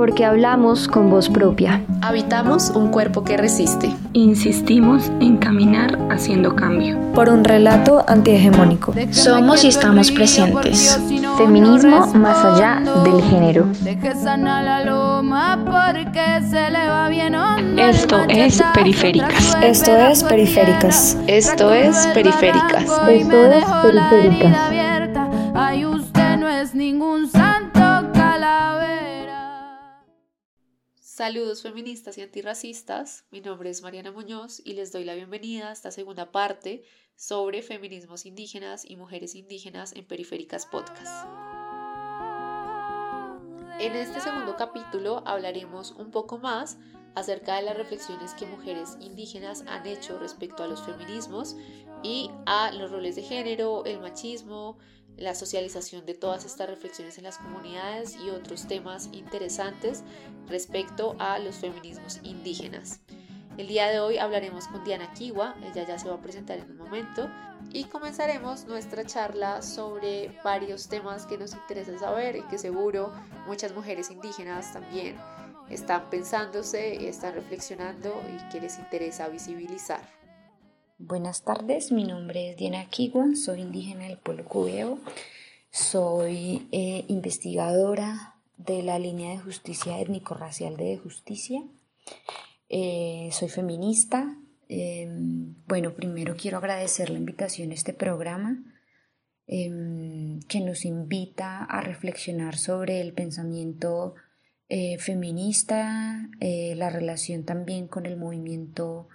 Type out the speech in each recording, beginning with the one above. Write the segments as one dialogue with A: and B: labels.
A: Porque hablamos con voz propia.
B: Habitamos un cuerpo que resiste.
C: Insistimos en caminar haciendo cambio.
D: Por un relato antihegemónico.
E: Somos y estamos presentes.
A: Feminismo más allá del género.
C: Esto es Periféricas.
D: Esto es Periféricas.
B: Esto es Periféricas.
A: Esto es Periféricas.
B: Saludos feministas y antirracistas, mi nombre es Mariana Muñoz y les doy la bienvenida a esta segunda parte sobre feminismos indígenas y mujeres indígenas en Periféricas Podcast. En este segundo capítulo hablaremos un poco más acerca de las reflexiones que mujeres indígenas han hecho respecto a los feminismos y a los roles de género, el machismo, la socialización de todas estas reflexiones en las comunidades y otros temas interesantes respecto a los feminismos indígenas. El día de hoy hablaremos con Diana Kiwa, ella ya se va a presentar en un momento, y comenzaremos nuestra charla sobre varios temas que nos interesa saber y que seguro muchas mujeres indígenas también están pensándose, están reflexionando y que les interesa visibilizar.
F: Buenas tardes, mi nombre es Diana Kiwa, soy indígena del pueblo cubeo, soy eh, investigadora de la línea de justicia étnico-racial de justicia, eh, soy feminista. Em, bueno, primero quiero agradecer la invitación a este programa em, que nos invita a reflexionar sobre el pensamiento eh, feminista, la relación también con el movimiento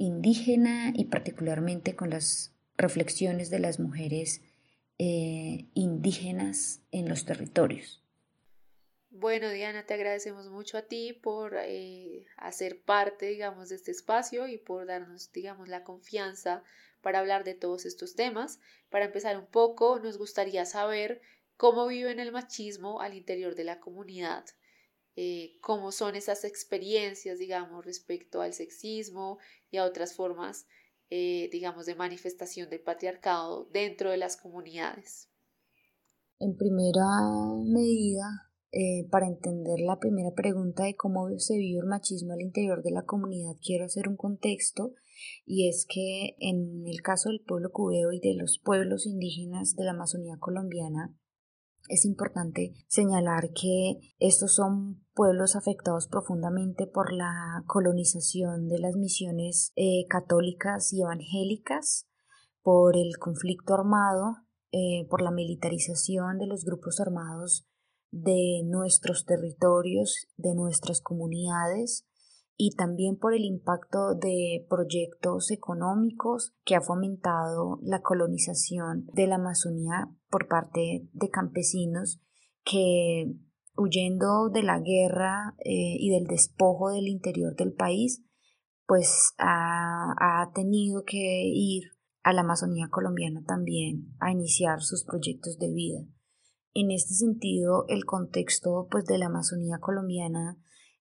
F: indígena y particularmente con las reflexiones de las mujeres eh, indígenas en los territorios.
B: Bueno, Diana, te agradecemos mucho a ti por eh, hacer parte, digamos, de este espacio y por darnos, digamos, la confianza para hablar de todos estos temas. Para empezar un poco, nos gustaría saber cómo viven el machismo al interior de la comunidad, eh, cómo son esas experiencias, digamos, respecto al sexismo y a otras formas, eh, digamos, de manifestación del patriarcado dentro de las comunidades.
F: En primera medida, eh, para entender la primera pregunta de cómo se vive el machismo al interior de la comunidad, quiero hacer un contexto y es que en el caso del pueblo cubeo y de los pueblos indígenas de la Amazonía colombiana, es importante señalar que estos son pueblos afectados profundamente por la colonización de las misiones eh, católicas y evangélicas, por el conflicto armado, eh, por la militarización de los grupos armados de nuestros territorios, de nuestras comunidades, y también por el impacto de proyectos económicos que ha fomentado la colonización de la Amazonía por parte de campesinos que huyendo de la guerra eh, y del despojo del interior del país, pues ha, ha tenido que ir a la Amazonía colombiana también a iniciar sus proyectos de vida. En este sentido, el contexto pues, de la Amazonía colombiana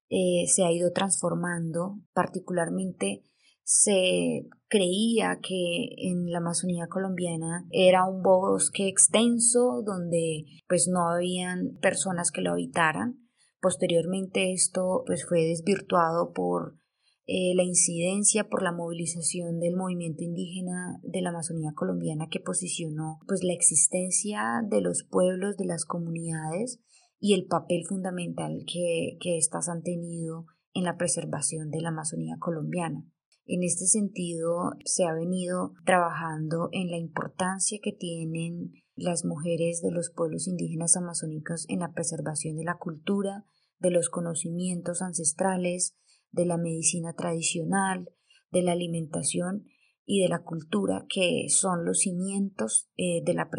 F: eh, se ha ido transformando, particularmente se creía que en la Amazonía colombiana era un bosque extenso donde pues no habían personas que lo habitaran. Posteriormente esto pues fue desvirtuado por eh, la incidencia por la movilización del movimiento indígena de la Amazonía colombiana que posicionó pues la existencia de los pueblos, de las comunidades y el papel fundamental que, éstas han tenido en la preservación de la Amazonía colombiana. En este sentido, se ha venido trabajando en la importancia que tienen las mujeres de los pueblos indígenas amazónicos en la preservación de la cultura, de los conocimientos ancestrales, de la medicina tradicional, de la alimentación y de la cultura, que son los cimientos eh, de, la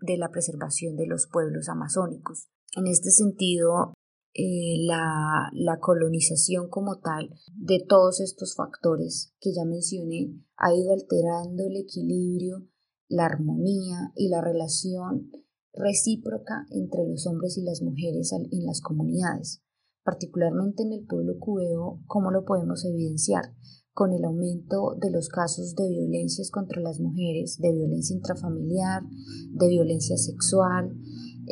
F: de la preservación de los pueblos amazónicos. En este sentido, eh, la, la, colonización como tal de todos estos factores que ya mencioné ha ido alterando el equilibrio, la armonía y la relación recíproca entre los hombres y las mujeres en las comunidades, particularmente en el pueblo cubeo, como lo podemos evidenciar con el aumento de los casos de violencias contra las mujeres, de violencia intrafamiliar, de violencia sexual,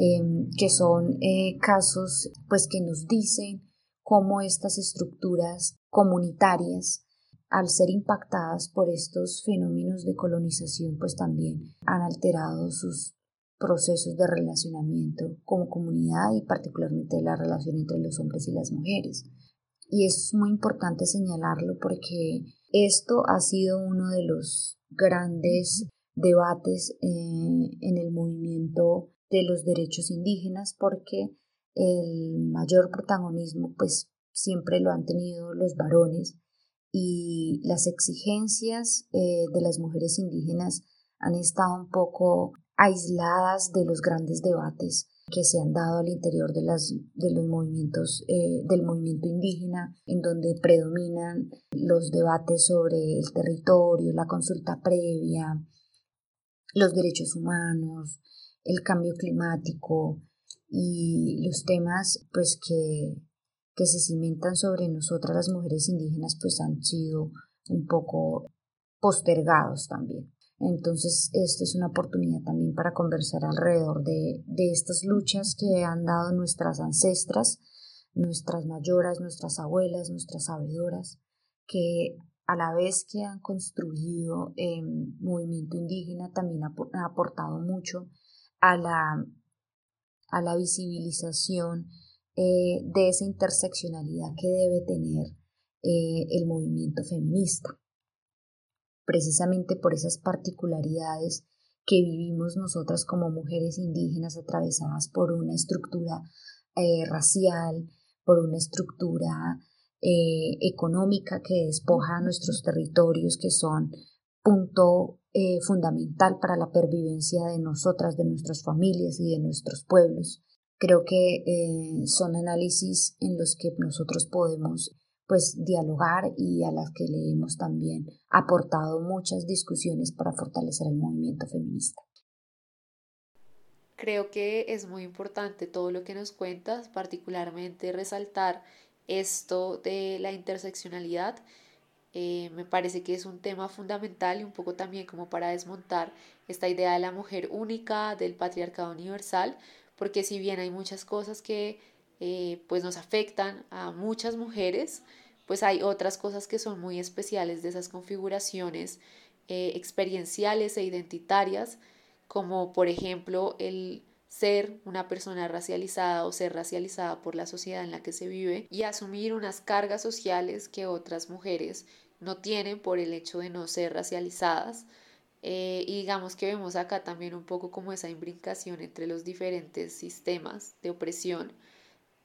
F: Em, que son eh, casos pues que nos dicen cómo estas estructuras comunitarias, al ser impactadas por estos fenómenos de colonización, pues también han alterado sus procesos de relacionamiento como comunidad y particularmente la relación entre los hombres y las mujeres. Y es muy importante señalarlo porque esto ha sido uno de los grandes debates eh, en el movimiento de los derechos indígenas porque el mayor protagonismo pues siempre lo han tenido los varones y las exigencias eh, de las mujeres indígenas han estado un poco aisladas de los grandes debates que se han dado al interior de, las, de los movimientos eh, del movimiento indígena, en donde predominan los debates sobre el territorio, la consulta previa, los derechos humanos, el cambio climático y los temas pues que, que se cimentan sobre nosotras las mujeres indígenas pues han sido un poco postergados también. Entonces, esto es una oportunidad también para conversar alrededor de, de estas luchas que han dado nuestras ancestras, nuestras mayoras, nuestras abuelas, nuestras sabedoras, que a la vez que han construido em, movimiento indígena, también ha, aportado mucho a la, a la visibilización eh, de esa interseccionalidad que debe tener eh, el movimiento feminista. Precisamente por esas particularidades que vivimos nosotras como mujeres indígenas atravesadas por una estructura eh, racial, por una estructura eh, económica que despoja a nuestros territorios que son punto eh, fundamental para la pervivencia de nosotras, de nuestras familias y de nuestros pueblos. Creo que eh, son análisis en los que nosotros podemos pues dialogar y a las que le hemos también aportado muchas discusiones para fortalecer el movimiento feminista.
B: Creo que es muy importante todo lo que nos cuentas, particularmente resaltar esto de la interseccionalidad eh, me parece que es un tema fundamental y un poco también como para desmontar esta idea de la mujer única, del patriarcado universal, porque si bien hay muchas cosas que eh, pues nos afectan a muchas mujeres, pues hay otras cosas que son muy especiales de esas configuraciones eh, experienciales e identitarias, como por ejemplo el ser una persona racializada o ser racializada por la sociedad en la que se vive y asumir unas cargas sociales que otras mujeres no tienen por el hecho de no ser racializadas. Eh, y digamos que vemos acá también un poco como esa imbricación entre los diferentes sistemas de opresión.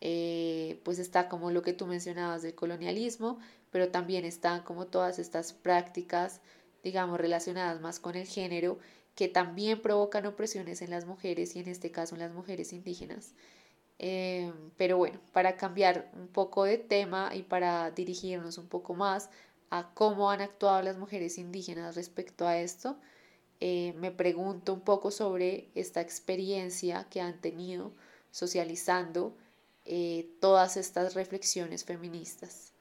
B: Eh, pues está como lo que tú mencionabas del colonialismo, pero también están como todas estas prácticas, digamos, relacionadas más con el género que también provocan opresiones en las mujeres y en este caso en las mujeres indígenas. Eh, pero bueno, para cambiar un poco de tema y para dirigirnos un poco más a cómo han actuado las mujeres indígenas respecto a esto, eh, me pregunto un poco sobre esta experiencia que han tenido socializando eh, todas estas reflexiones feministas.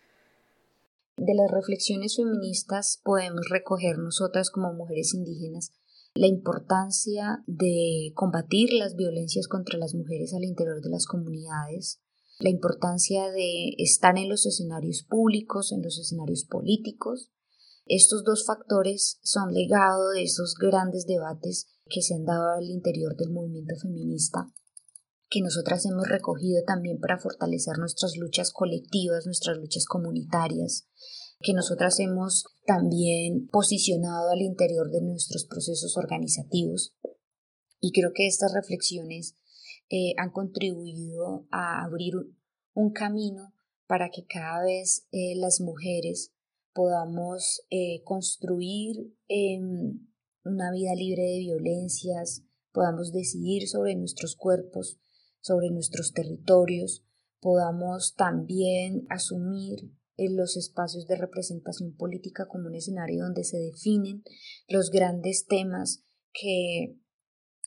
F: De las reflexiones feministas podemos recoger nosotras como mujeres indígenas la importancia de combatir las violencias contra las mujeres al interior de las comunidades, la importancia de estar en los escenarios públicos, en los escenarios políticos. Estos dos factores son legado de esos grandes debates que se han dado al interior del movimiento feminista, que nosotras hemos recogido también para fortalecer nuestras luchas colectivas, nuestras luchas comunitarias, que nosotras hemos también posicionado al interior de nuestros procesos organizativos. Y creo que estas reflexiones eh, han contribuido a abrir un camino para que cada vez eh, las mujeres podamos eh, construir em, una vida libre de violencias, podamos decidir sobre nuestros cuerpos, sobre nuestros territorios, podamos también asumir en los espacios de representación política como un escenario donde se definen los grandes temas que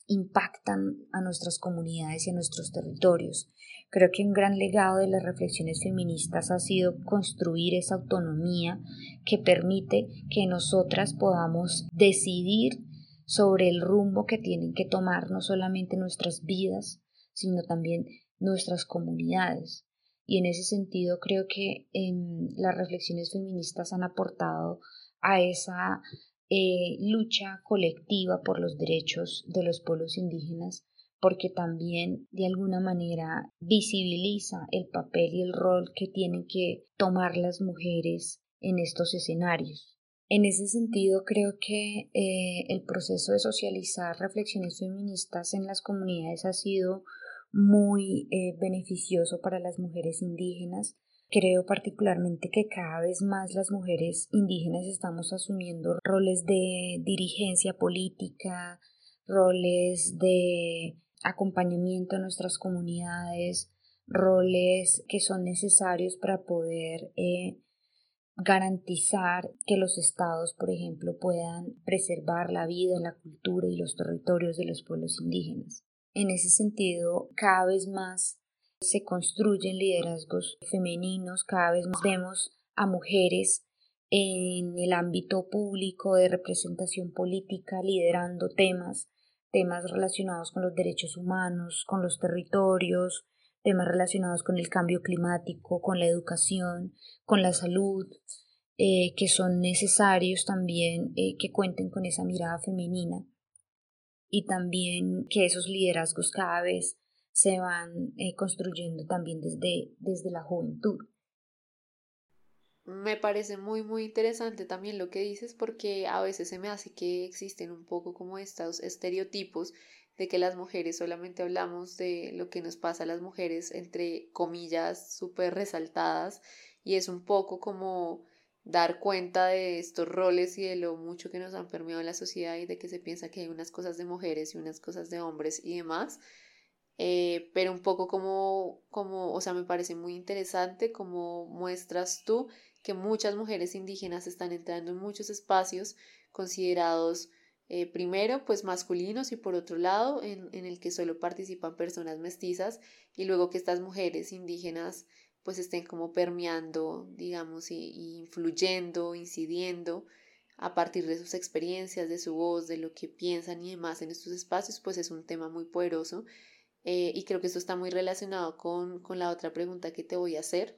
F: impactan a nuestras comunidades y a nuestros territorios. Creo que un gran legado de las reflexiones feministas ha sido construir esa autonomía que permite que nosotras podamos decidir sobre el rumbo que tienen que tomar no solamente nuestras vidas, sino también nuestras comunidades. Y en ese sentido creo que em, las reflexiones feministas han aportado a esa eh, lucha colectiva por los derechos de los pueblos indígenas porque también de alguna manera visibiliza el papel y el rol que tienen que tomar las mujeres en estos escenarios. En ese sentido, creo que eh, el proceso de socializar reflexiones feministas en las comunidades ha sido muy eh, beneficioso para las mujeres indígenas. Creo particularmente que cada vez más las mujeres indígenas estamos asumiendo roles de dirigencia política, roles de acompañamiento a nuestras comunidades, roles que son necesarios para poder eh, garantizar que los estados, por ejemplo, puedan preservar la vida, la cultura y los territorios de los pueblos indígenas. En ese sentido, cada vez más se construyen liderazgos femeninos, cada vez más vemos a mujeres en el ámbito público de representación política liderando temas temas relacionados con los derechos humanos, con los territorios, temas relacionados con el cambio climático, con la educación, con la salud, eh, que son necesarios también eh, que cuenten con esa mirada femenina y también que esos liderazgos cada vez se van eh, construyendo también desde, desde la juventud.
B: Me parece muy, muy interesante también lo que dices porque a veces se me hace que existen un poco como estos estereotipos de que las mujeres solamente hablamos de lo que nos pasa a las mujeres entre comillas súper resaltadas y es un poco como dar cuenta de estos roles y de lo mucho que nos han permeado en la sociedad y de que se piensa que hay unas cosas de mujeres y unas cosas de hombres y demás. Eh, pero un poco como, como, o sea, me parece muy interesante como muestras tú que muchas mujeres indígenas están entrando en muchos espacios considerados eh, primero pues masculinos y por otro lado en, el que solo participan personas mestizas y luego que estas mujeres indígenas pues estén como permeando digamos y, influyendo incidiendo a partir de sus experiencias de su voz de lo que piensan y demás en estos espacios pues es un tema muy poderoso. Eh, y creo que esto está muy relacionado con, con la otra pregunta que te voy a hacer.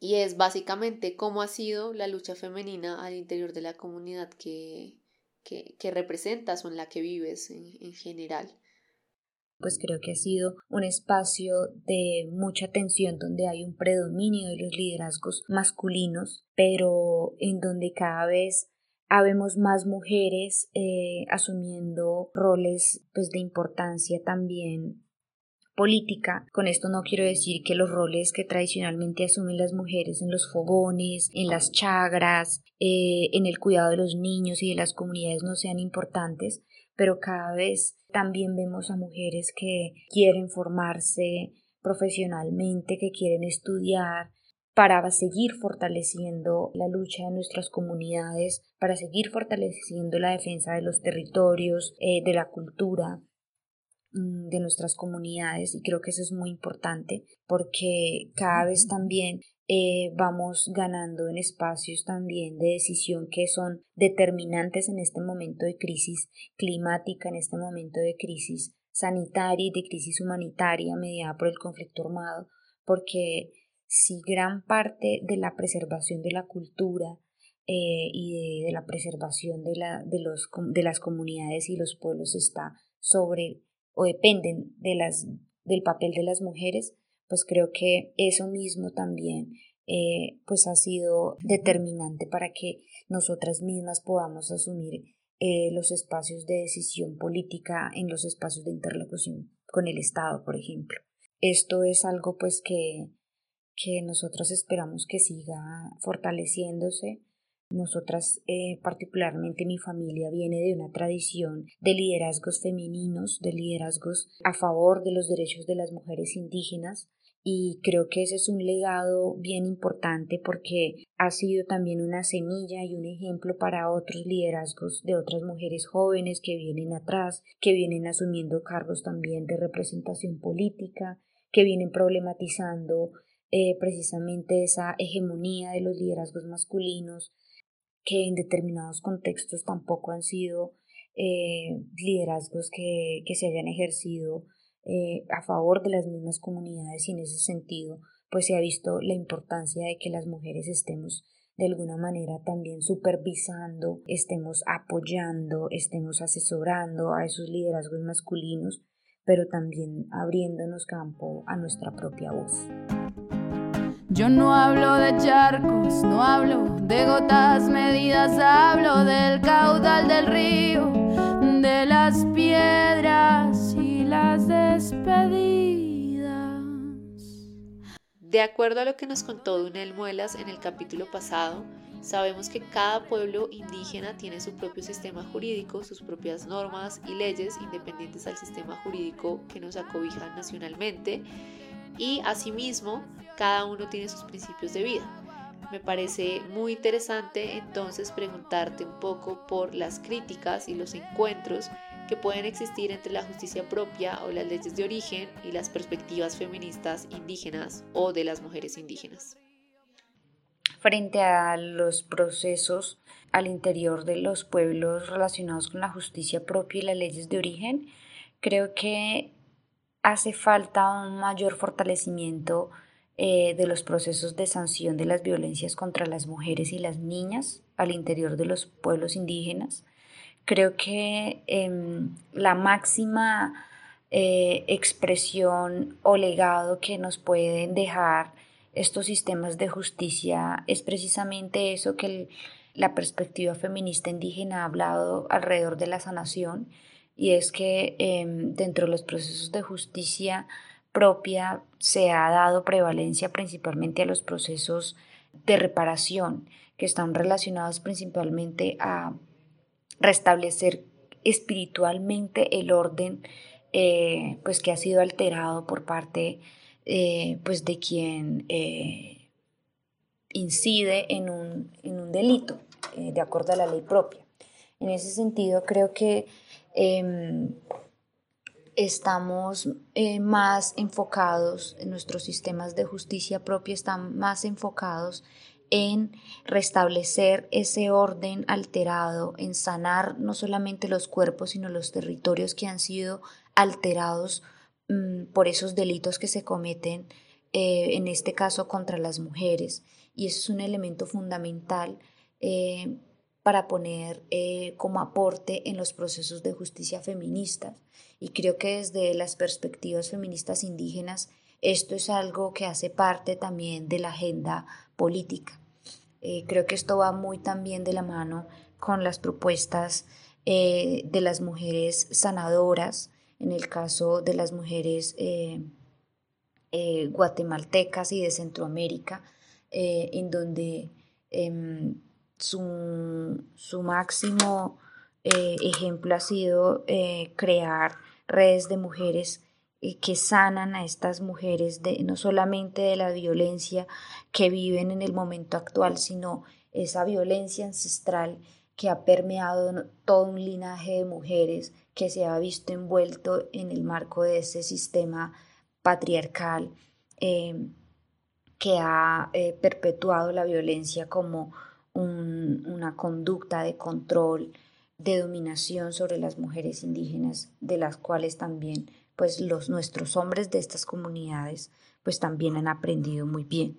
B: Y es básicamente cómo ha sido la lucha femenina al interior de la comunidad que, que, representas o en la que vives en, en general
F: pues creo que ha sido un espacio de mucha tensión donde hay un predominio de los liderazgos masculinos, pero en donde cada vez habemos más mujeres eh, asumiendo roles pues de importancia también política. Con esto no quiero decir que los roles que tradicionalmente asumen las mujeres en los fogones, en las chagras, eh, en el cuidado de los niños y de las comunidades no sean importantes, pero cada vez también vemos a mujeres que quieren formarse profesionalmente, que quieren estudiar, para seguir fortaleciendo la lucha de nuestras comunidades, para seguir fortaleciendo la defensa de los territorios, eh, de la cultura, Mm, de nuestras comunidades. Y creo que eso es muy importante porque cada vez también eh, vamos ganando en espacios también de decisión que son determinantes en este momento de crisis climática, en este momento de crisis sanitaria y de crisis humanitaria mediada por el conflicto armado, porque si gran parte de la preservación de la cultura eh, y de, la preservación de, la, de, los, de las comunidades y los pueblos está sobre o dependen del papel de las mujeres, pues creo que eso mismo también eh, pues ha sido determinante para que nosotras mismas podamos asumir eh, los espacios de decisión política en los espacios de interlocución con el Estado, por ejemplo. Esto es algo pues que, que nosotros esperamos que siga fortaleciéndose nosotras, eh, particularmente mi familia, viene de una tradición de liderazgos femeninos, de liderazgos a favor de los derechos de las mujeres indígenas y creo que ese es un legado bien importante porque ha sido también una semilla y un ejemplo para otros liderazgos de otras mujeres jóvenes que vienen atrás, que vienen asumiendo cargos también de representación política, que vienen problematizando eh, precisamente esa hegemonía de los liderazgos masculinos que en determinados contextos tampoco han sido eh, liderazgos que, se hayan ejercido eh, a favor de las mismas comunidades y en ese sentido pues se ha visto la importancia de que las mujeres estemos de alguna manera también supervisando, estemos apoyando, estemos asesorando a esos liderazgos masculinos, pero también abriéndonos campo a nuestra propia voz.
G: Yo no hablo de charcos, no hablo de gotas medidas, hablo del caudal del río, de las piedras
B: De acuerdo a lo que nos contó Dunel Muelas en el capítulo pasado, sabemos que cada pueblo indígena tiene su propio sistema jurídico, sus propias normas y leyes independientes al sistema jurídico que nos acobija nacionalmente y asimismo cada uno tiene sus principios de vida. Me parece muy interesante entonces preguntarte un poco por las críticas y los encuentros que pueden existir entre la justicia propia o las leyes de origen y las perspectivas feministas indígenas o de las mujeres indígenas.
F: Frente a los procesos al interior de los pueblos relacionados con la justicia propia y las leyes de origen, creo que hace falta un mayor fortalecimiento eh, de los procesos de sanción de las violencias contra las mujeres y las niñas al interior de los pueblos indígenas Creo que em, la máxima eh, expresión o legado que nos pueden dejar estos sistemas de justicia es precisamente eso que la perspectiva feminista indígena ha hablado alrededor de la sanación y es que em, dentro de los procesos de justicia propia se ha dado prevalencia principalmente a los procesos de reparación que están relacionados principalmente a restablecer espiritualmente el orden eh, pues que ha sido alterado por parte eh, pues de quien eh, incide en un, en un delito de acuerdo a la ley propia. En ese sentido creo que em, estamos más enfocados, en nuestros sistemas de justicia propia están más enfocados en restablecer ese orden alterado, en sanar no solamente los cuerpos, sino los territorios que han sido alterados mm, por esos delitos que se cometen, eh, en este caso contra las mujeres. Y eso es un elemento fundamental eh, para poner eh, como aporte en los procesos de justicia feministas. Y creo que desde las perspectivas feministas indígenas, esto es algo que hace parte también de la agenda política. Eh, creo que esto va muy también de la mano con las propuestas eh, de las mujeres sanadoras, en el caso de las mujeres eh, guatemaltecas y de Centroamérica, en donde em, su, su, máximo ejemplo ha sido crear redes de mujeres eh, que sanan a estas mujeres de, no solamente de la violencia que viven en el momento actual, sino esa violencia ancestral que ha permeado todo un linaje de mujeres que se ha visto envuelto en el marco de ese sistema patriarcal em, que ha eh, perpetuado la violencia como una conducta de control, de dominación sobre las mujeres indígenas, de las cuales también pues los nuestros hombres de estas comunidades pues también han aprendido muy bien.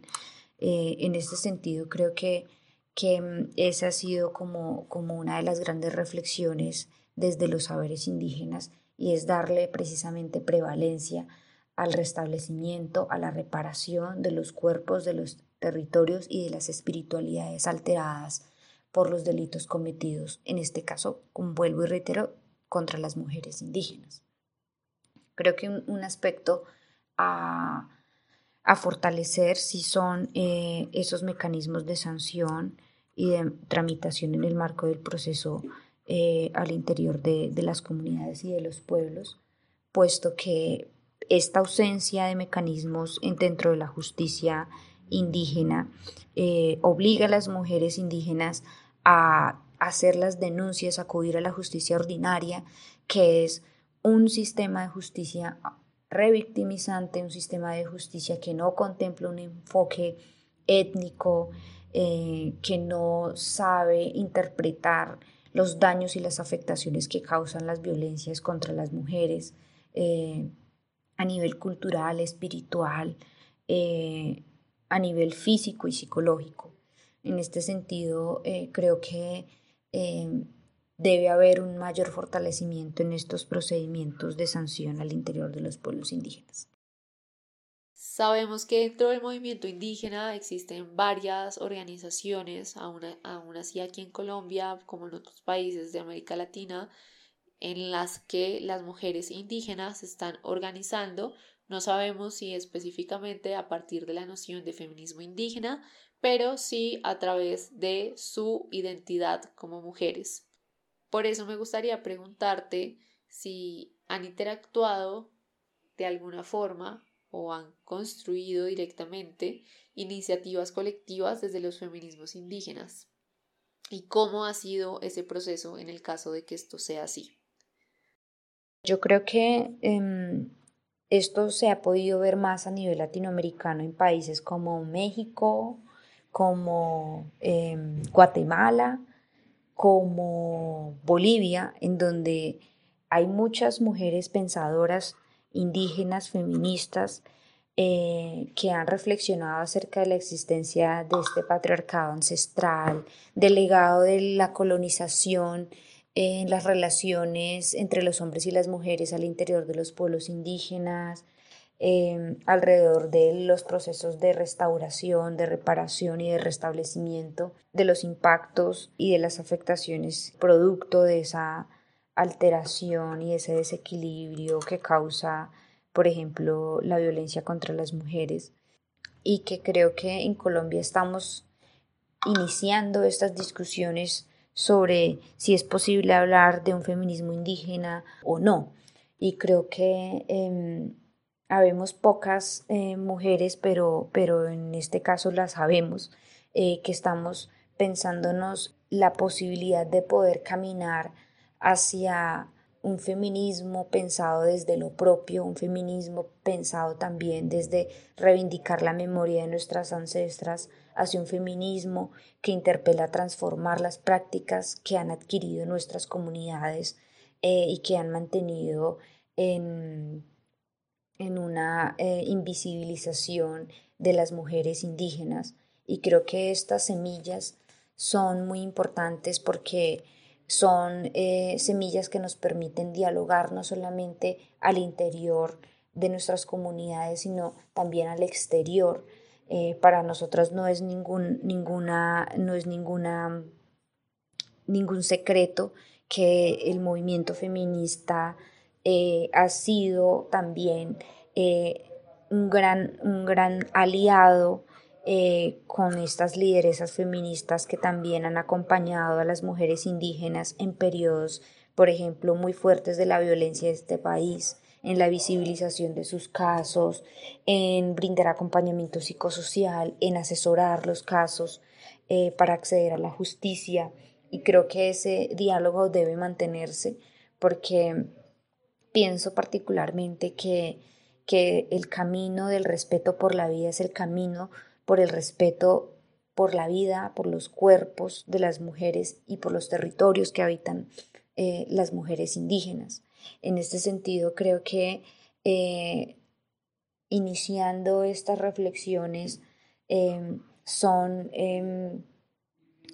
F: Eh, en este sentido creo que, que mm, esa ha sido como, como una de las grandes reflexiones desde los saberes indígenas y es darle precisamente prevalencia al restablecimiento, a la reparación de los cuerpos, de los territorios y de las espiritualidades alteradas por los delitos cometidos, en este caso, como vuelvo y reitero, contra las mujeres indígenas. Creo que un, aspecto a, fortalecer si son eh, esos mecanismos de sanción y de tramitación en el marco del proceso eh, al interior de, las comunidades y de los pueblos, puesto que esta ausencia de mecanismos dentro de la justicia indígena eh, obliga a las mujeres indígenas a hacer las denuncias, a acudir a la justicia ordinaria, que es un sistema de justicia revictimizante, un sistema de justicia que no contempla un enfoque étnico, eh, que no sabe interpretar los daños y las afectaciones que causan las violencias contra las mujeres, eh, a nivel cultural, espiritual, eh, a nivel físico y psicológico. En este sentido, creo que debe haber un mayor fortalecimiento en estos procedimientos de sanción al interior de los pueblos indígenas.
B: Sabemos que dentro del movimiento indígena existen varias organizaciones, aún, así aquí en Colombia como en otros países de América Latina, en las que las mujeres indígenas se están organizando. No sabemos si específicamente a partir de la noción de feminismo indígena, pero sí a través de su identidad como mujeres. Por eso me gustaría preguntarte si han interactuado de alguna forma o han construido directamente iniciativas colectivas desde los feminismos indígenas y cómo ha sido ese proceso en el caso de que esto sea así.
F: Yo creo que em, esto se ha podido ver más a nivel latinoamericano en países como México, como em, Guatemala, como Bolivia, en donde hay muchas mujeres pensadoras indígenas, feministas, eh, que han reflexionado acerca de la existencia de este patriarcado ancestral, del legado de la colonización en las relaciones entre los hombres y las mujeres al interior de los pueblos indígenas, em, alrededor de los procesos de restauración, de reparación y de restablecimiento, de los impactos y de las afectaciones producto de esa alteración y ese desequilibrio que causa, por ejemplo, la violencia contra las mujeres y que creo que en Colombia estamos iniciando estas discusiones sobre si es posible hablar de un feminismo indígena o no. Y creo que eh, habemos pocas eh, mujeres, pero, pero en este caso las sabemos, eh, que estamos pensándonos la posibilidad de poder caminar hacia un feminismo pensado desde lo propio, un feminismo pensado también desde reivindicar la memoria de nuestras ancestras, hacia un feminismo que interpela a transformar las prácticas que han adquirido nuestras comunidades eh, y que han mantenido en, en una eh, invisibilización de las mujeres indígenas. Y creo que estas semillas son muy importantes porque son eh, semillas que nos permiten dialogar no solamente al interior de nuestras comunidades, sino también al exterior. Eh, para nosotras no es ningún, ninguna, no es ninguna, ningún secreto que el movimiento feminista eh, ha sido también un, gran, un gran aliado eh, con estas lideresas feministas que también han acompañado a las mujeres indígenas en periodos, por ejemplo, muy fuertes de la violencia de este país, en la visibilización de sus casos, en brindar acompañamiento psicosocial, en asesorar los casos eh, para acceder a la justicia. Y creo que ese diálogo debe mantenerse porque pienso particularmente que, que el camino del respeto por la vida es el camino por el respeto por la vida, por los cuerpos de las mujeres y por los territorios que habitan eh, las mujeres indígenas. En este sentido, creo que eh, iniciando estas reflexiones em, son em,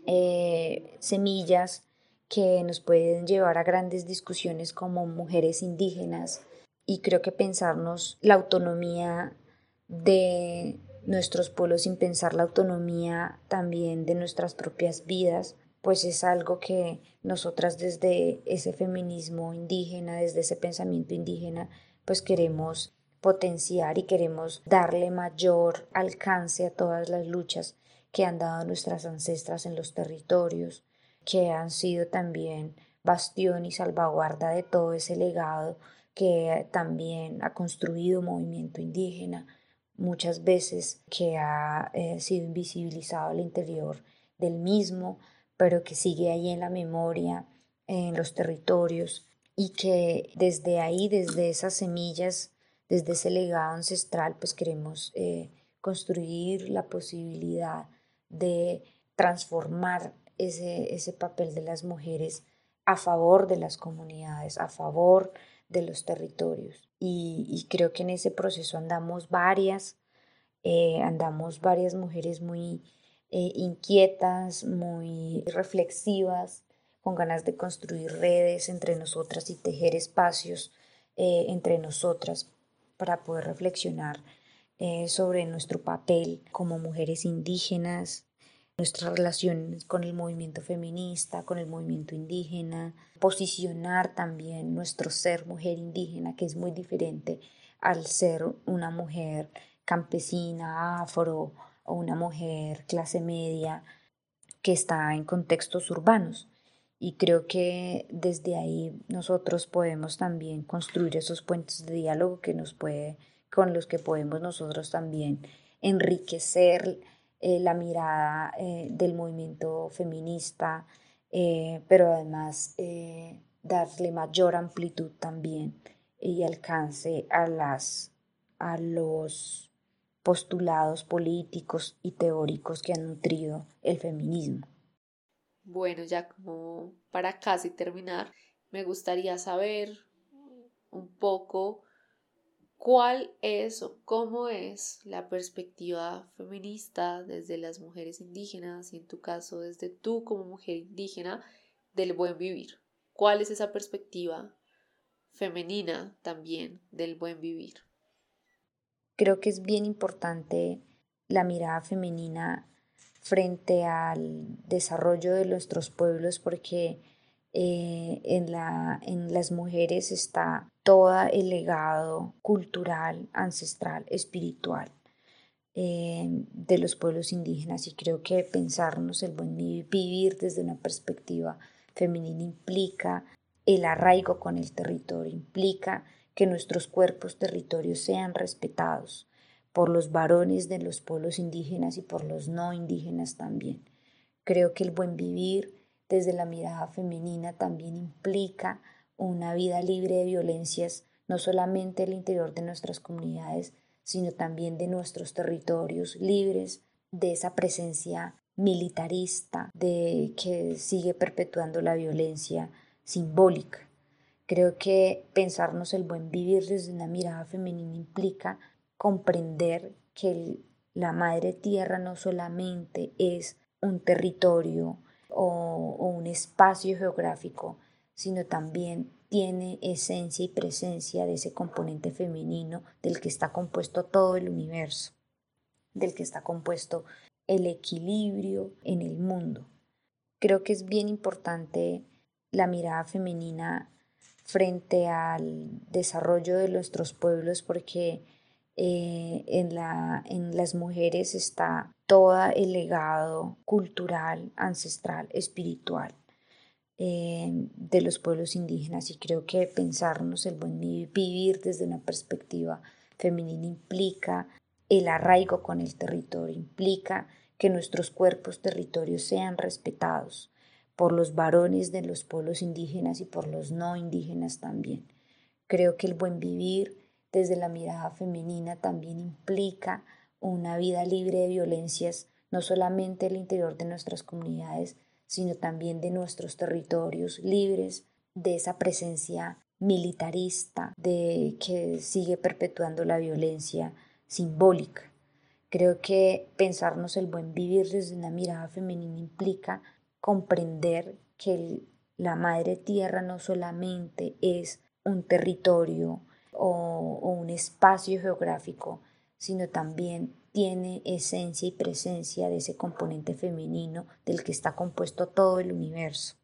F: eh, semillas que nos pueden llevar a grandes discusiones como mujeres indígenas y creo que pensarnos la autonomía de nuestros pueblos sin pensar la autonomía también de nuestras propias vidas, pues es algo que nosotras desde ese feminismo indígena, desde ese pensamiento indígena, pues queremos potenciar y queremos darle mayor alcance a todas las luchas que han dado nuestras ancestras en los territorios, que han sido también bastión y salvaguarda de todo ese legado que también ha construido movimiento indígena, muchas veces que ha eh, sido invisibilizado al interior del mismo, pero que sigue ahí en la memoria, en los territorios, y que desde ahí, desde esas semillas, desde ese legado ancestral, pues queremos eh, construir la posibilidad de transformar ese, ese papel de las mujeres a favor de las comunidades, a favor de los territorios. Y, creo que en ese proceso andamos varias, eh, andamos varias mujeres muy eh, inquietas, muy reflexivas, con ganas de construir redes entre nosotras y tejer espacios eh, entre nosotras para poder reflexionar sobre nuestro papel como mujeres indígenas, nuestras relaciones con el movimiento feminista, con el movimiento indígena, posicionar también nuestro ser mujer indígena, que es muy diferente al ser una mujer campesina, afro o una mujer clase media que está en contextos urbanos. Y creo que desde ahí nosotros podemos también construir esos puentes de diálogo que nos puede, con los que podemos nosotros también enriquecer eh, la mirada eh, del movimiento feminista, eh, pero además darle mayor amplitud también y alcance a, las, a los postulados políticos y teóricos que han nutrido el feminismo.
B: Bueno, ya como para casi terminar, me gustaría saber un poco ¿Cuál es o cómo es la perspectiva feminista desde las mujeres indígenas y en tu caso desde tú como mujer indígena del buen vivir? ¿Cuál es esa perspectiva femenina también del buen vivir?
F: Creo que es bien importante la mirada femenina frente al desarrollo de nuestros pueblos porque eh, en, la, en las mujeres está todo el legado cultural, ancestral, espiritual eh, de los pueblos indígenas y creo que pensarnos el buen vivir desde una perspectiva femenina implica el arraigo con el territorio, implica que nuestros cuerpos territorios sean respetados por los varones de los pueblos indígenas y por los no indígenas también. Creo que el buen vivir desde la mirada femenina también implica una vida libre de violencias, no solamente el interior de nuestras comunidades, sino también de nuestros territorios libres de esa presencia militarista de que sigue perpetuando la violencia simbólica. Creo que pensarnos el buen vivir desde una mirada femenina implica comprender que la madre tierra no solamente es un territorio o, un espacio geográfico, sino también tiene esencia y presencia de ese componente femenino del que está compuesto todo el universo, del que está compuesto el equilibrio en el mundo. Creo que es bien importante la mirada femenina frente al desarrollo de nuestros pueblos porque eh, en, la, en las mujeres está todo el legado cultural, ancestral, espiritual eh, de los pueblos indígenas y creo que pensarnos el buen vivir desde una perspectiva femenina implica el arraigo con el territorio, implica que nuestros cuerpos territorios sean respetados por los varones de los pueblos indígenas y por los no indígenas también. Creo que el buen vivir desde la mirada femenina también implica una vida libre de violencias, no solamente el interior de nuestras comunidades, sino también de nuestros territorios libres de esa presencia militarista de que sigue perpetuando la violencia simbólica. Creo que pensarnos el buen vivir desde una mirada femenina implica comprender que la madre tierra no solamente es un territorio o, un espacio geográfico, sino también tiene esencia y presencia de ese componente femenino del que está compuesto todo el universo,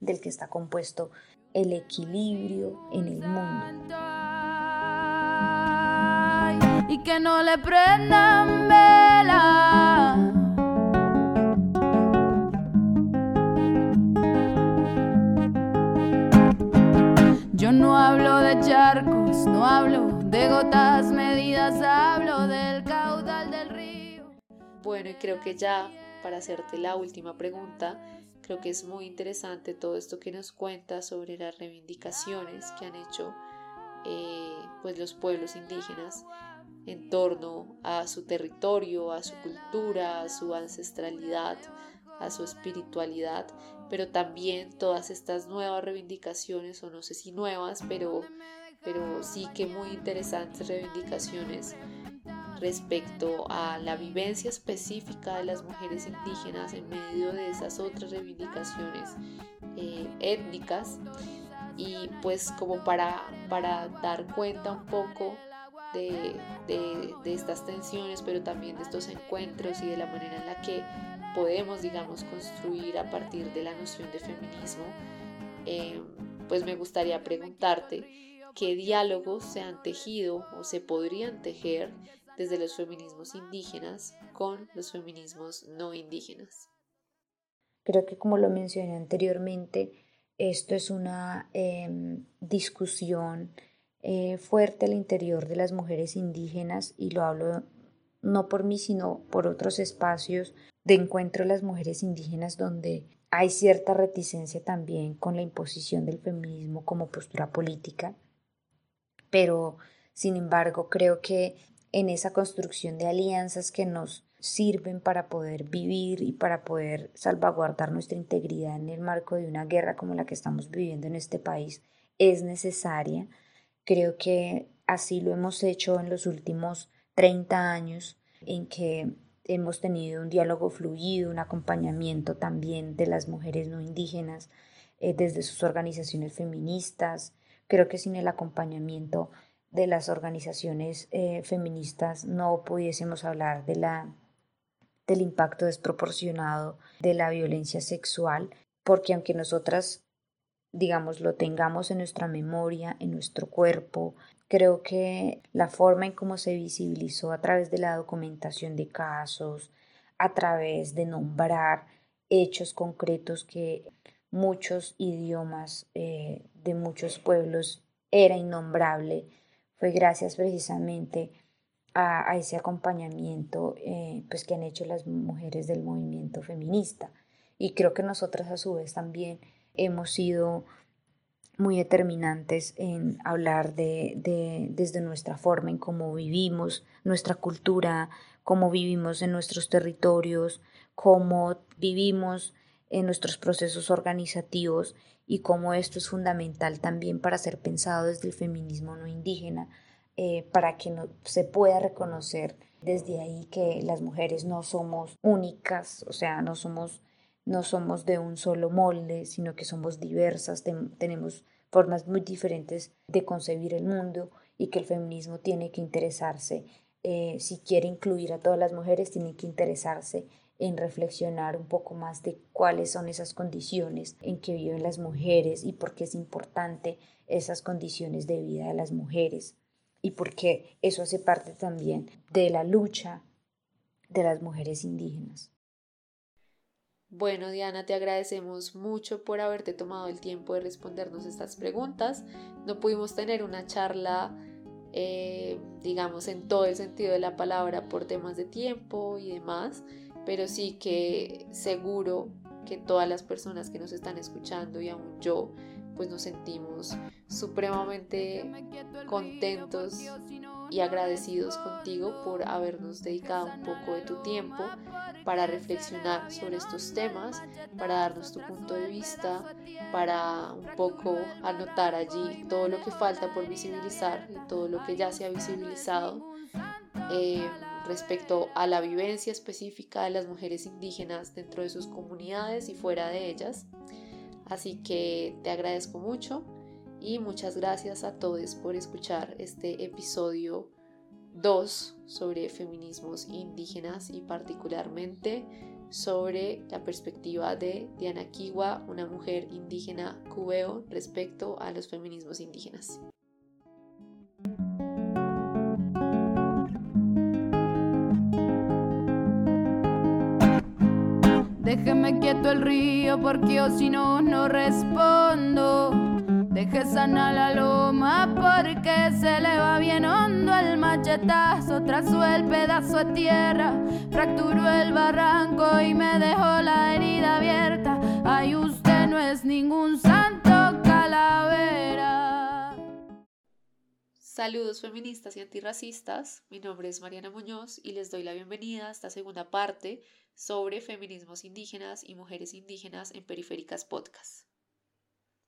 F: del que está compuesto el equilibrio en el mundo.
G: Y que no le prendan vela Yo no hablo de charcos, no hablo de gotas medidas, hablo del.
B: Bueno, y creo que ya para hacerte la última pregunta, creo que es muy interesante todo esto que nos cuenta sobre las reivindicaciones que han hecho eh, pues los pueblos indígenas en torno a su territorio, a su cultura, a su ancestralidad, a su espiritualidad pero también todas estas nuevas reivindicaciones, o no sé si nuevas, pero, pero sí que muy interesantes reivindicaciones respecto a la vivencia específica de las mujeres indígenas en medio de esas otras reivindicaciones eh, étnicas. Y pues como para, para dar cuenta un poco de, de, estas tensiones, pero también de estos encuentros y de la manera en la que podemos, digamos, construir a partir de la noción de feminismo, eh, pues me gustaría preguntarte qué diálogos se han tejido o se podrían tejer desde los feminismos indígenas con los feminismos no indígenas.
F: Creo que como lo mencioné anteriormente, esto es una em, discusión eh, fuerte al interior de las mujeres indígenas y lo hablo no por mí, sino por otros espacios de encuentro de las mujeres indígenas donde hay cierta reticencia también con la imposición del feminismo como postura política, pero sin embargo creo que en esa construcción de alianzas que nos sirven para poder vivir y para poder salvaguardar nuestra integridad en el marco de una guerra como la que estamos viviendo en este país es necesaria. Creo que así lo hemos hecho en los últimos 30 años en que hemos tenido un diálogo fluido, un acompañamiento también de las mujeres no indígenas eh, desde sus organizaciones feministas. Creo que sin el acompañamiento de las organizaciones eh, feministas no pudiésemos hablar de la, del impacto desproporcionado de la violencia sexual, porque aunque nosotras, digamos, lo tengamos en nuestra memoria, en nuestro cuerpo, creo que la forma en cómo se visibilizó a través de la documentación de casos, a través de nombrar hechos concretos que muchos idiomas eh, de muchos pueblos era innombrable, fue gracias precisamente a, ese acompañamiento eh, pues que han hecho las mujeres del movimiento feminista. Y creo que nosotras a su vez también hemos sido muy determinantes en hablar de, de, desde nuestra forma en cómo vivimos, nuestra cultura, cómo vivimos en nuestros territorios, cómo vivimos en nuestros procesos organizativos y cómo esto es fundamental también para ser pensado desde el feminismo no indígena, eh, para que no, se pueda reconocer desde ahí que las mujeres no somos únicas, o sea, no somos, no somos de un solo molde, sino que somos diversas, tenemos formas muy diferentes de concebir el mundo y que el feminismo tiene que interesarse, eh, si quiere incluir a todas las mujeres, tiene que interesarse en reflexionar un poco más de cuáles son esas condiciones en que viven las mujeres y por qué es importante esas condiciones de vida de las mujeres y por qué eso hace parte también de la lucha de las mujeres indígenas.
B: Bueno, Diana, te agradecemos mucho por haberte tomado el tiempo de respondernos estas preguntas. No pudimos tener una charla, eh, digamos, en todo el sentido de la palabra por temas de tiempo y demás, pero sí que seguro que todas las personas que nos están escuchando y aún yo, pues nos sentimos supremamente contentos y agradecidos contigo por habernos dedicado un poco de tu tiempo para reflexionar sobre estos temas, para darnos tu punto de vista, para un poco anotar allí todo lo que falta por visibilizar y todo lo que ya se ha visibilizado. Eh, respecto a la vivencia específica de las mujeres indígenas dentro de sus comunidades y fuera de ellas. Así que te agradezco mucho y muchas gracias a todos por escuchar este episodio 2 sobre feminismos indígenas y particularmente sobre la perspectiva de Diana Kiwa, una mujer indígena cubeo respecto a los feminismos indígenas.
G: Déjeme quieto el río porque yo si no, no respondo. Deje sana la loma porque se le va bien hondo el machetazo. Trazó el pedazo de tierra, fracturó el barranco y me dejó la herida abierta. Ay, usted no es ningún santo calavera.
B: Saludos feministas y antirracistas, mi nombre es Mariana Muñoz y les doy la bienvenida a esta segunda parte sobre feminismos indígenas y mujeres indígenas en Periféricas Podcast.